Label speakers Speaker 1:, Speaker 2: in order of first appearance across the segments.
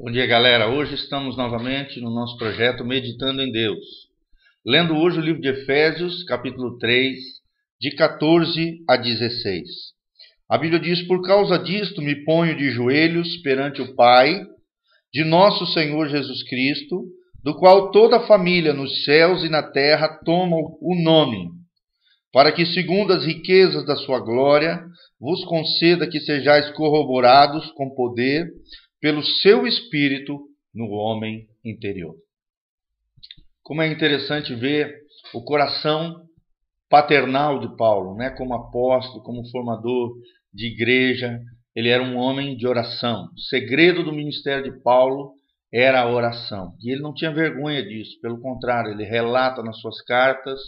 Speaker 1: Bom dia, galera. Hoje estamos novamente no nosso projeto Meditando em Deus. Lendo hoje o livro de Efésios, capítulo 3, de 14 a 16. A Bíblia diz: Por causa disto me ponho de joelhos perante o Pai de nosso Senhor Jesus Cristo, do qual toda a família nos céus e na terra toma o nome, para que, segundo as riquezas da sua glória, vos conceda que sejais corroborados com poder pelo seu espírito no homem interior. Como é interessante ver o coração paternal de Paulo, né, como apóstolo, como formador de igreja, ele era um homem de oração. O segredo do ministério de Paulo era a oração. E ele não tinha vergonha disso, pelo contrário, ele relata nas suas cartas,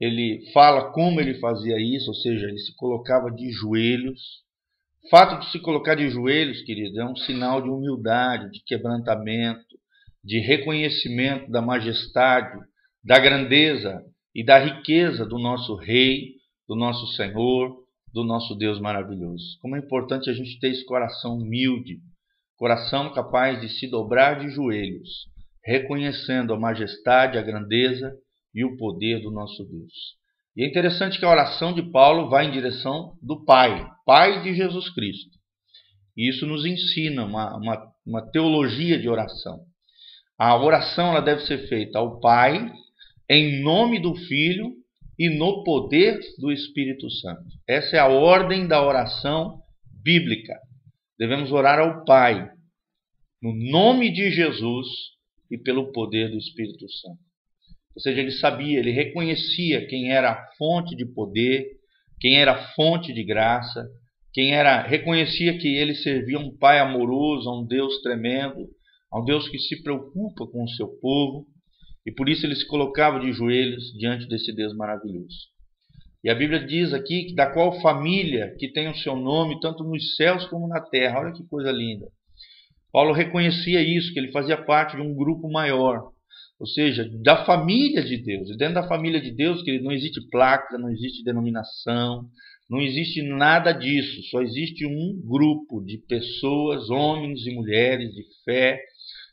Speaker 1: ele fala como ele fazia isso, ou seja, ele se colocava de joelhos fato de se colocar de joelhos, querido, é um sinal de humildade, de quebrantamento, de reconhecimento da majestade, da grandeza e da riqueza do nosso Rei, do nosso Senhor, do nosso Deus maravilhoso. Como é importante a gente ter esse coração humilde, coração capaz de se dobrar de joelhos, reconhecendo a majestade, a grandeza e o poder do nosso Deus. E é interessante que a oração de Paulo vai em direção do Pai, Pai de Jesus Cristo. E isso nos ensina uma, uma, uma teologia de oração. A oração ela deve ser feita ao Pai, em nome do Filho e no poder do Espírito Santo. Essa é a ordem da oração bíblica. Devemos orar ao Pai, no nome de Jesus e pelo poder do Espírito Santo. Ou seja, ele sabia, ele reconhecia quem era a fonte de poder, quem era a fonte de graça, quem era reconhecia que ele servia um pai amoroso, a um Deus tremendo, a um Deus que se preocupa com o seu povo, e por isso ele se colocava de joelhos diante desse Deus maravilhoso. E a Bíblia diz aqui que da qual família que tem o seu nome tanto nos céus como na terra. Olha que coisa linda. Paulo reconhecia isso, que ele fazia parte de um grupo maior ou seja, da família de Deus. E dentro da família de Deus, que não existe placa, não existe denominação, não existe nada disso. Só existe um grupo de pessoas, homens e mulheres de fé,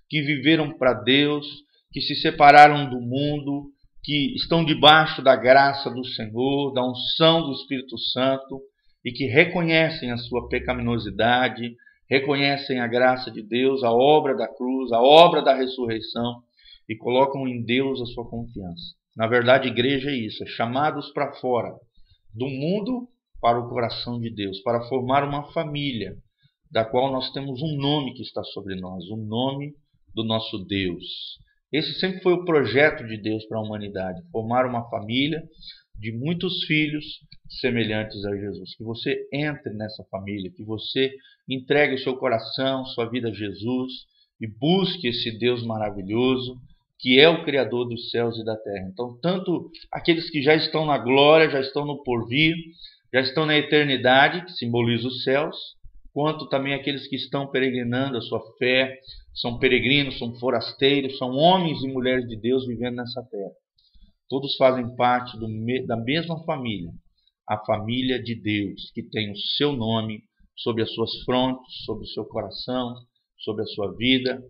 Speaker 1: que viveram para Deus, que se separaram do mundo, que estão debaixo da graça do Senhor, da unção do Espírito Santo e que reconhecem a sua pecaminosidade, reconhecem a graça de Deus, a obra da cruz, a obra da ressurreição e colocam em Deus a sua confiança. Na verdade, igreja é isso, é chamados para fora do mundo para o coração de Deus, para formar uma família, da qual nós temos um nome que está sobre nós, o nome do nosso Deus. Esse sempre foi o projeto de Deus para a humanidade, formar uma família de muitos filhos semelhantes a Jesus. Que você entre nessa família, que você entregue o seu coração, sua vida a Jesus e busque esse Deus maravilhoso que é o Criador dos céus e da terra. Então, tanto aqueles que já estão na glória, já estão no porvir, já estão na eternidade, que simboliza os céus, quanto também aqueles que estão peregrinando a sua fé, são peregrinos, são forasteiros, são homens e mulheres de Deus vivendo nessa terra. Todos fazem parte do, da mesma família, a família de Deus, que tem o seu nome sobre as suas frontes, sobre o seu coração, sobre a sua vida,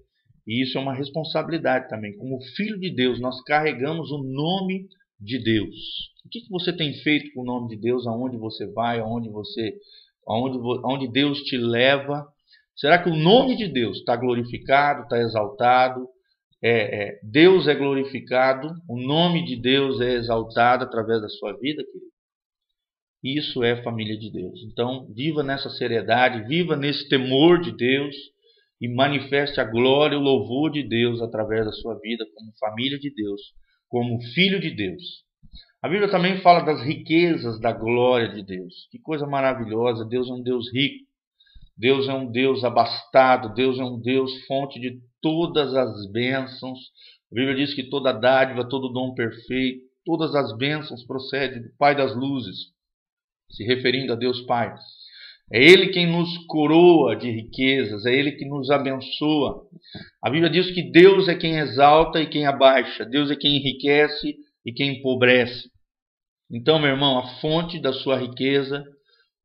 Speaker 1: e isso é uma responsabilidade também. Como filho de Deus, nós carregamos o nome de Deus. O que, que você tem feito com o nome de Deus? Aonde você vai? Aonde você, aonde, aonde Deus te leva? Será que o nome de Deus está glorificado, está exaltado? É, é, Deus é glorificado, o nome de Deus é exaltado através da sua vida, querido. Isso é família de Deus. Então, viva nessa seriedade, viva nesse temor de Deus e manifeste a glória e o louvor de Deus através da sua vida como família de Deus, como filho de Deus. A Bíblia também fala das riquezas da glória de Deus. Que coisa maravilhosa! Deus é um Deus rico. Deus é um Deus abastado, Deus é um Deus fonte de todas as bênçãos. A Bíblia diz que toda dádiva, todo dom perfeito, todas as bênçãos procedem do Pai das luzes, se referindo a Deus Pai. É Ele quem nos coroa de riquezas, é Ele que nos abençoa. A Bíblia diz que Deus é quem exalta e quem abaixa, Deus é quem enriquece e quem empobrece. Então, meu irmão, a fonte da sua riqueza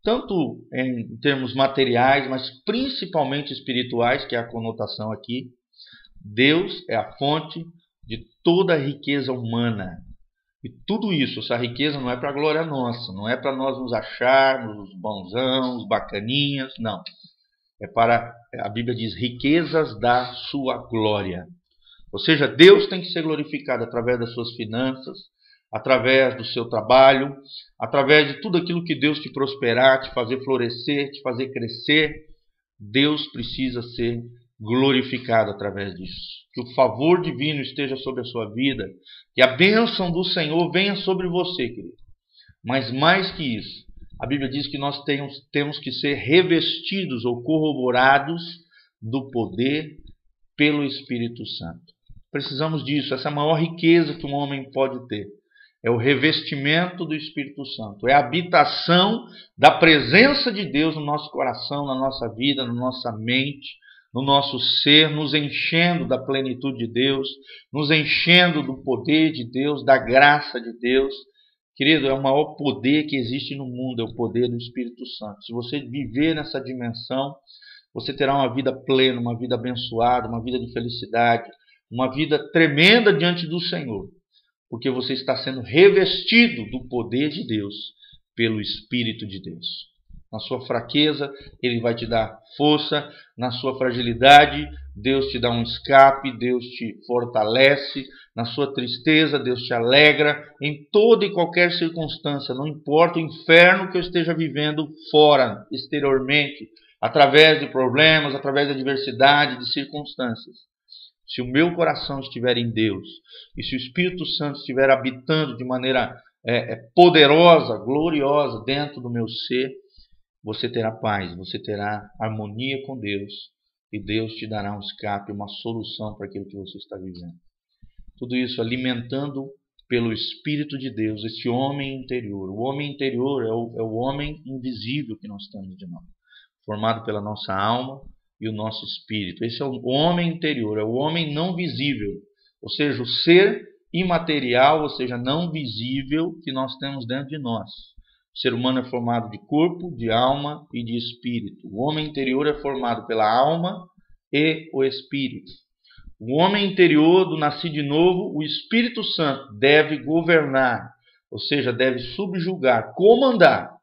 Speaker 1: tanto em termos materiais, mas principalmente espirituais, que é a conotação aqui. Deus é a fonte de toda a riqueza humana. E tudo isso, essa riqueza não é para a glória nossa, não é para nós nos acharmos bonzãos, bacaninhas, não. É para, a Bíblia diz, riquezas da sua glória. Ou seja, Deus tem que ser glorificado através das suas finanças, através do seu trabalho, através de tudo aquilo que Deus te prosperar, te fazer florescer, te fazer crescer. Deus precisa ser glorificado através disso. Que o favor divino esteja sobre a sua vida, que a bênção do Senhor venha sobre você, querido. Mas mais que isso, a Bíblia diz que nós temos, temos que ser revestidos ou corroborados do poder pelo Espírito Santo. Precisamos disso, essa é a maior riqueza que um homem pode ter. É o revestimento do Espírito Santo, é a habitação da presença de Deus no nosso coração, na nossa vida, na nossa mente, no nosso ser, nos enchendo da plenitude de Deus, nos enchendo do poder de Deus, da graça de Deus. Querido, é o maior poder que existe no mundo, é o poder do Espírito Santo. Se você viver nessa dimensão, você terá uma vida plena, uma vida abençoada, uma vida de felicidade, uma vida tremenda diante do Senhor, porque você está sendo revestido do poder de Deus pelo Espírito de Deus. Na sua fraqueza, Ele vai te dar força. Na sua fragilidade, Deus te dá um escape, Deus te fortalece. Na sua tristeza, Deus te alegra. Em toda e qualquer circunstância, não importa o inferno que eu esteja vivendo fora, exteriormente, através de problemas, através da adversidade, de circunstâncias se o meu coração estiver em Deus e se o Espírito Santo estiver habitando de maneira é, poderosa, gloriosa dentro do meu ser, você terá paz, você terá harmonia com Deus e Deus te dará um escape, uma solução para aquilo que você está vivendo. Tudo isso alimentando pelo Espírito de Deus esse homem interior. O homem interior é o, é o homem invisível que nós temos de nós, formado pela nossa alma, e o nosso espírito. Esse é o homem interior, é o homem não visível, ou seja, o ser imaterial, ou seja, não visível que nós temos dentro de nós. O ser humano é formado de corpo, de alma e de espírito. O homem interior é formado pela alma e o espírito. O homem interior do nascido de novo, o Espírito Santo deve governar, ou seja, deve subjugar, comandar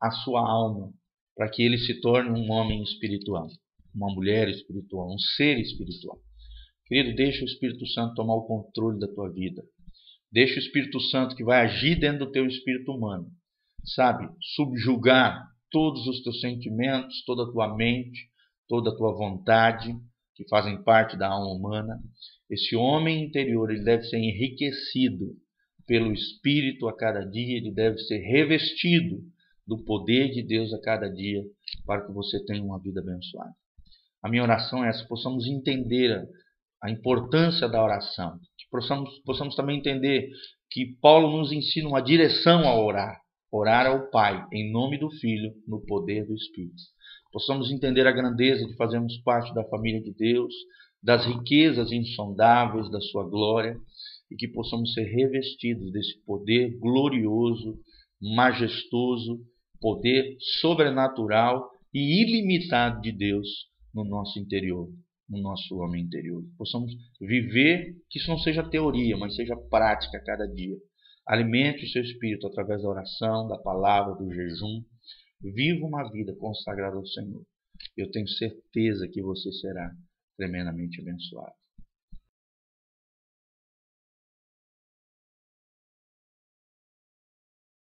Speaker 1: a sua alma, para que ele se torne um homem espiritual uma mulher espiritual, um ser espiritual. Querido, deixa o Espírito Santo tomar o controle da tua vida. Deixa o Espírito Santo que vai agir dentro do teu espírito humano, sabe? Subjugar todos os teus sentimentos, toda a tua mente, toda a tua vontade, que fazem parte da alma humana. Esse homem interior, ele deve ser enriquecido pelo Espírito a cada dia, ele deve ser revestido do poder de Deus a cada dia, para que você tenha uma vida abençoada. A minha oração é essa, possamos entender a importância da oração, que possamos, possamos também entender que Paulo nos ensina uma direção a orar, orar ao Pai, em nome do Filho, no poder do Espírito. Possamos entender a grandeza de fazermos parte da família de Deus, das riquezas insondáveis da sua glória e que possamos ser revestidos desse poder glorioso, majestoso, poder sobrenatural e ilimitado de Deus no nosso interior, no nosso homem interior. Possamos viver, que isso não seja teoria, mas seja prática cada dia. Alimente o seu espírito através da oração, da palavra, do jejum. Viva uma vida consagrada ao Senhor. Eu tenho certeza que você será tremendamente abençoado.